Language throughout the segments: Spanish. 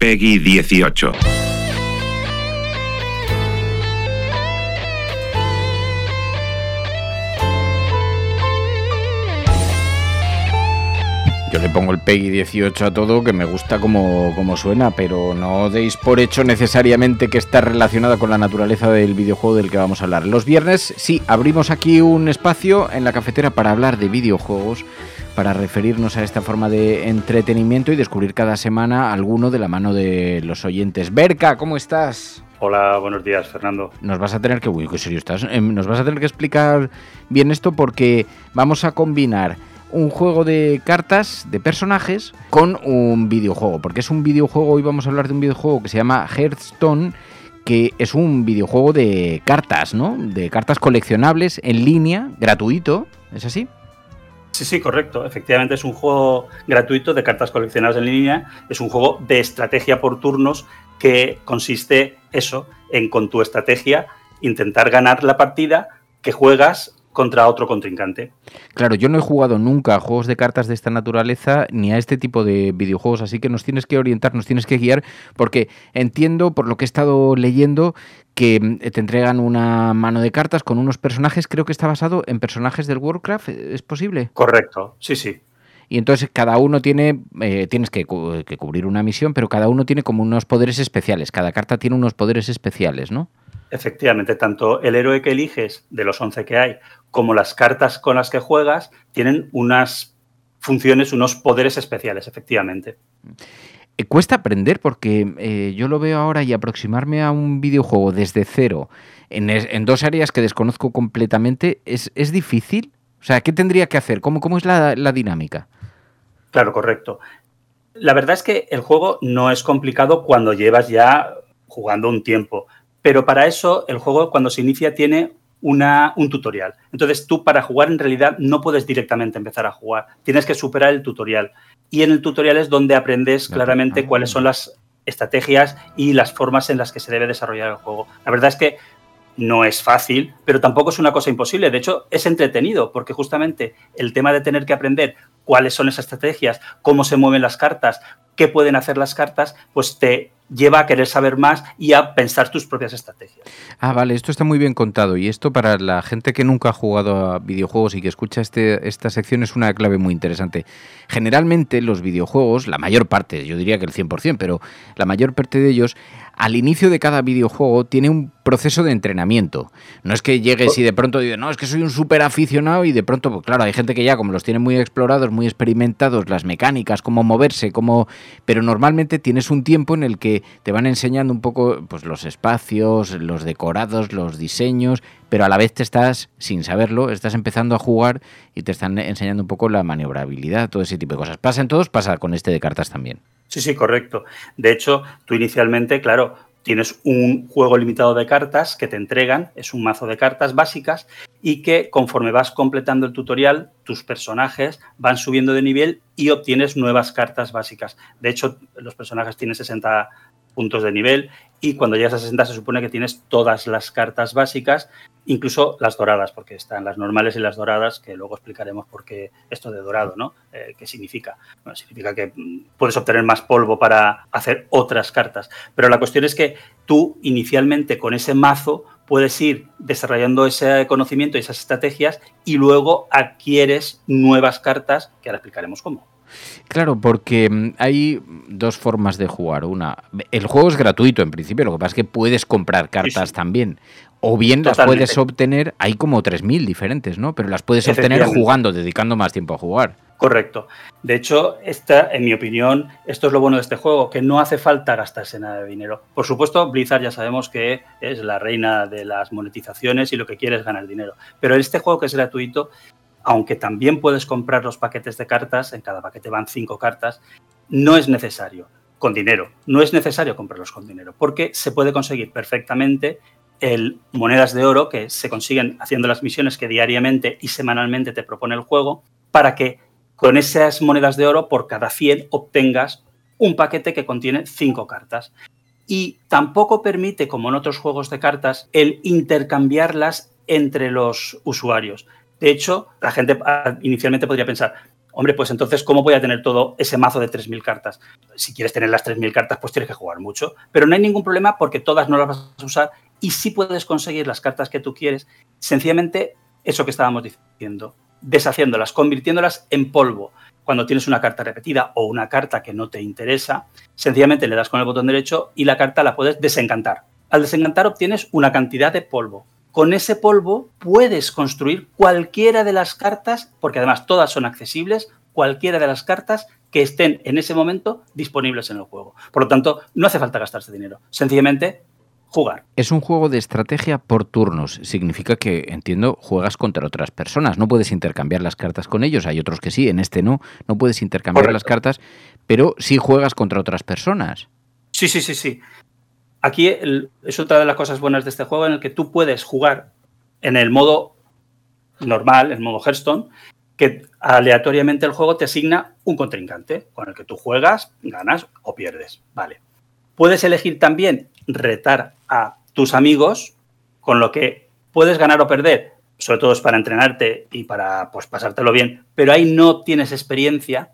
Peggy 18. Yo le pongo el Peggy 18 a todo, que me gusta como, suena, pero no deis por hecho necesariamente que está relacionada con la naturaleza del videojuego del que vamos a hablar. Los viernes, sí, abrimos aquí un espacio en la cafetera para hablar de videojuegos, para referirnos a esta forma de entretenimiento y descubrir cada semana alguno de la mano de los oyentes. Berka, ¿cómo estás? Hola, buenos días, Fernando. Nos vas a tener que, uy, qué serio estás. Em, Nos vas a tener que explicar bien esto porque vamos a combinar un juego de cartas de personajes con un videojuego, porque es un videojuego, hoy vamos a hablar de un videojuego que se llama Hearthstone, que es un videojuego de cartas, ¿no? De cartas coleccionables en línea, gratuito, ¿es así? Sí, sí, correcto. Efectivamente es un juego gratuito de cartas coleccionables en línea. Es un juego de estrategia por turnos que consiste eso, en con tu estrategia intentar ganar la partida que juegas contra otro contrincante. Claro, yo no he jugado nunca a juegos de cartas de esta naturaleza ni a este tipo de videojuegos, así que nos tienes que orientar, nos tienes que guiar, porque entiendo, por lo que he estado leyendo, que mm, te entregan una mano de cartas con unos personajes, creo que está basado en personajes del Warcraft, ¿es posible? Correcto, sí, sí. Y entonces cada uno tiene, eh, tienes que, cu- que cubrir una misión, pero cada uno tiene como unos poderes especiales, cada carta tiene unos poderes especiales, ¿no? Efectivamente, tanto el héroe que eliges de los 11 que hay como las cartas con las que juegas tienen unas funciones, unos poderes especiales, efectivamente. Eh, Cuesta aprender porque eh, yo lo veo ahora y aproximarme a un videojuego desde cero en, es- en dos áreas que desconozco completamente es, es difícil. O sea, ¿qué tendría que hacer? ¿Cómo, cómo es la, la dinámica? Claro, correcto. La verdad es que el juego no es complicado cuando llevas ya jugando un tiempo, pero para eso el juego cuando se inicia tiene una, un tutorial. Entonces tú para jugar en realidad no puedes directamente empezar a jugar, tienes que superar el tutorial. Y en el tutorial es donde aprendes claramente cuáles son las estrategias y las formas en las que se debe desarrollar el juego. La verdad es que no es fácil, pero tampoco es una cosa imposible. De hecho, es entretenido, porque justamente el tema de tener que aprender cuáles son esas estrategias, cómo se mueven las cartas, qué pueden hacer las cartas, pues te lleva a querer saber más y a pensar tus propias estrategias. Ah, vale, esto está muy bien contado y esto para la gente que nunca ha jugado a videojuegos y que escucha este, esta sección es una clave muy interesante. Generalmente los videojuegos, la mayor parte, yo diría que el 100%, pero la mayor parte de ellos, al inicio de cada videojuego tiene un proceso de entrenamiento. No es que llegues y de pronto digas, no, es que soy un súper aficionado y de pronto, pues claro, hay gente que ya como los tiene muy explorados, muy experimentados, las mecánicas, cómo moverse, cómo... Pero normalmente tienes un tiempo en el que te van enseñando un poco pues, los espacios, los decorados, los diseños, pero a la vez te estás, sin saberlo, estás empezando a jugar y te están enseñando un poco la maniobrabilidad, todo ese tipo de cosas. Pasa en todos, pasa con este de cartas también. Sí, sí, correcto. De hecho, tú inicialmente, claro, tienes un juego limitado de cartas que te entregan, es un mazo de cartas básicas y que conforme vas completando el tutorial, tus personajes van subiendo de nivel y obtienes nuevas cartas básicas. De hecho, los personajes tienen 60 puntos de nivel y cuando llegas a 60 se supone que tienes todas las cartas básicas, incluso las doradas, porque están las normales y las doradas, que luego explicaremos por qué esto de dorado, ¿no? Eh, ¿Qué significa? Bueno, significa que mm, puedes obtener más polvo para hacer otras cartas. Pero la cuestión es que tú inicialmente con ese mazo puedes ir desarrollando ese conocimiento y esas estrategias y luego adquieres nuevas cartas, que ahora explicaremos cómo. Claro, porque mm, hay dos formas de jugar. Una, el juego es gratuito en principio, lo que pasa es que puedes comprar cartas también. O bien las puedes obtener, hay como 3.000 diferentes, ¿no? Pero las puedes obtener jugando, dedicando más tiempo a jugar. Correcto. De hecho, esta, en mi opinión, esto es lo bueno de este juego, que no hace falta gastarse nada de dinero. Por supuesto, Blizzard ya sabemos que es la reina de las monetizaciones y lo que quiere es ganar dinero. Pero este juego que es gratuito, aunque también puedes comprar los paquetes de cartas, en cada paquete van cinco cartas, no es necesario con dinero. No es necesario comprarlos con dinero, porque se puede conseguir perfectamente el monedas de oro que se consiguen haciendo las misiones que diariamente y semanalmente te propone el juego, para que con esas monedas de oro, por cada 100 obtengas un paquete que contiene 5 cartas. Y tampoco permite, como en otros juegos de cartas, el intercambiarlas entre los usuarios. De hecho, la gente ah, inicialmente podría pensar, hombre, pues entonces, ¿cómo voy a tener todo ese mazo de 3.000 cartas? Si quieres tener las 3.000 cartas, pues tienes que jugar mucho. Pero no hay ningún problema porque todas no las vas a usar y sí puedes conseguir las cartas que tú quieres. Sencillamente, eso que estábamos diciendo, deshaciéndolas, convirtiéndolas en polvo. Cuando tienes una carta repetida o una carta que no te interesa, sencillamente le das con el botón derecho y la carta la puedes desencantar. Al desencantar obtienes una cantidad de polvo. Con ese polvo puedes construir cualquiera de las cartas, porque además todas son accesibles, cualquiera de las cartas que estén en ese momento disponibles en el juego. Por lo tanto, no hace falta gastarse dinero. Sencillamente jugar. Es un juego de estrategia por turnos. Significa que, entiendo, juegas contra otras personas. No puedes intercambiar las cartas con ellos. Hay otros que sí, en este no. No puedes intercambiar las cartas, pero sí juegas contra otras personas. Sí, sí, sí, sí. Aquí es otra de las cosas buenas de este juego en el que tú puedes jugar en el modo normal, en modo Hearthstone, que aleatoriamente el juego te asigna un contrincante con el que tú juegas, ganas o pierdes. Vale. Puedes elegir también retar a tus amigos, con lo que puedes ganar o perder, sobre todo es para entrenarte y para pues, pasártelo bien, pero ahí no tienes experiencia.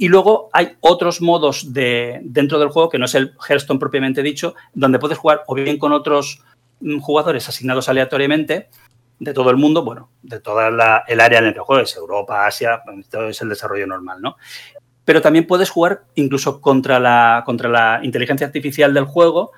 Y luego hay otros modos de, dentro del juego, que no es el Hearthstone propiamente dicho, donde puedes jugar o bien con otros mm, jugadores asignados aleatoriamente de todo el mundo, bueno, de toda el área en el que juegues, Europa, Asia, todo es el desarrollo normal, ¿no? pero también puedes jugar incluso contra la, contra la inteligencia artificial del juego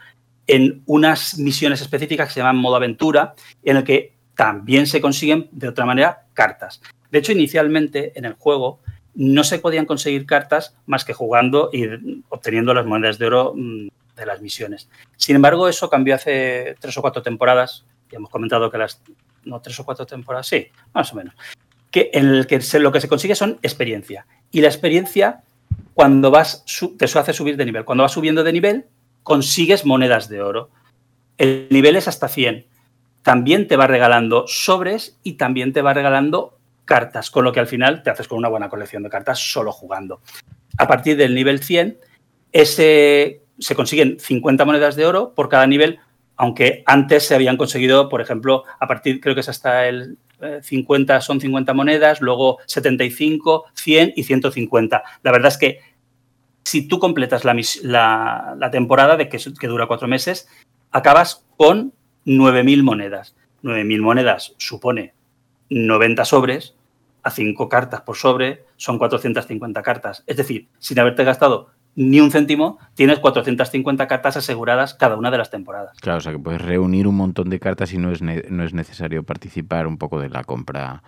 en unas misiones específicas que se llaman modo aventura, en el que también se consiguen de otra manera cartas. De hecho, inicialmente en el juego no se podían conseguir cartas más que jugando y obteniendo las monedas de oro mm, de las misiones. Sin embargo, eso cambió hace tres o cuatro temporadas. Ya hemos comentado que las... No, tres o cuatro temporadas, sí, más o menos que en el que lo que se consigue son experiencia. Y la experiencia, cuando vas, te hace subir de nivel. Cuando vas subiendo de nivel, consigues monedas de oro. El nivel es hasta 100. También te va regalando sobres y también te va regalando cartas, con lo que al final te haces con una buena colección de cartas solo jugando. A partir del nivel 100, ese, se consiguen 50 monedas de oro por cada nivel, aunque antes se habían conseguido, por ejemplo, a partir, creo que es hasta el 50 son 50 monedas, luego 75, 100 y 150. La verdad es que si tú completas la, la, temporada, de que, que, dura cuatro meses, acabas con 9.000 monedas. 9.000 monedas supone 90 sobres, a 5 cartas por sobre son 450 cartas. Es decir, sin haberte gastado ni un céntimo, tienes 450 cartas aseguradas cada una de las temporadas. Claro, o sea que puedes reunir un montón de cartas y no es, no es necesario participar un poco de la compra.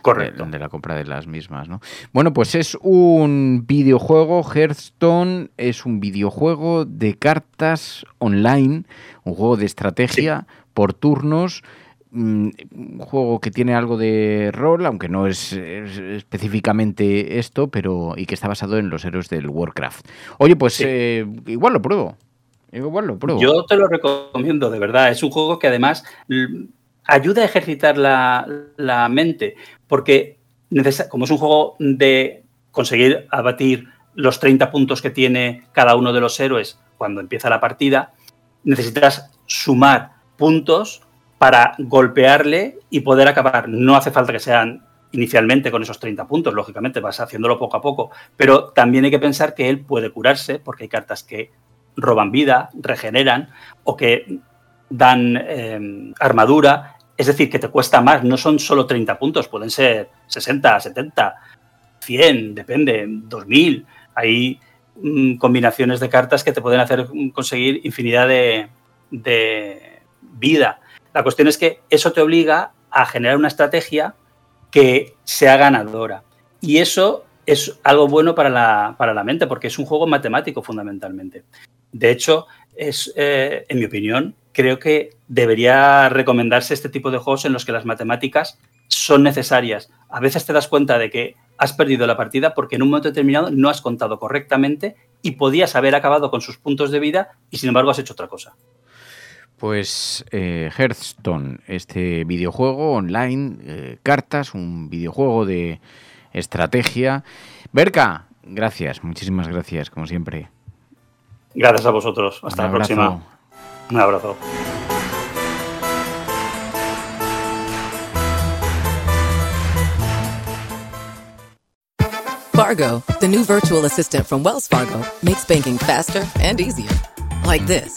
Correcto. De, la compra de las mismas, ¿no? Bueno, pues es un videojuego, Hearthstone es un videojuego de cartas online, un juego de estrategia por turnos un juego que tiene algo de rol, aunque no es, específicamente esto, pero y que está basado en los héroes del Warcraft. Oye, pues eh, igual lo pruebo. Igual lo pruebo. Yo te lo recomiendo, de verdad. Es un juego que además ayuda a ejercitar la, mente, porque como es un juego de conseguir abatir los 30 puntos que tiene cada uno de los héroes cuando empieza la partida, necesitas sumar puntos para golpearle y poder acabar. No hace falta que sean inicialmente con esos 30 puntos, lógicamente, vas haciéndolo poco a poco, pero también hay que pensar que él puede curarse, porque hay cartas que roban vida, regeneran o que dan em, armadura, es decir, que te cuesta más, no son solo 30 puntos, pueden ser 60, 70, 100, depende, 2000. Hay mm, combinaciones de cartas que te pueden hacer conseguir infinidad de vida. La cuestión es que eso te obliga a generar una estrategia que sea ganadora. Y eso es algo bueno para la, para la mente, porque es un juego matemático fundamentalmente. De hecho, es, eh, en mi opinión, creo que debería recomendarse este tipo de juegos en los que las matemáticas son necesarias. A veces te das cuenta de que has perdido la partida porque en un momento determinado no has contado correctamente y podías haber acabado con sus puntos de vida y sin embargo has hecho otra cosa. Pues eh, Hearthstone, este videojuego online, eh, cartas, un videojuego de estrategia. Berka, gracias, muchísimas gracias, como siempre. Gracias a vosotros. Hasta la próxima. Un abrazo. Fargo, the new virtual assistant from Wells Fargo, makes banking faster and easier. Like this.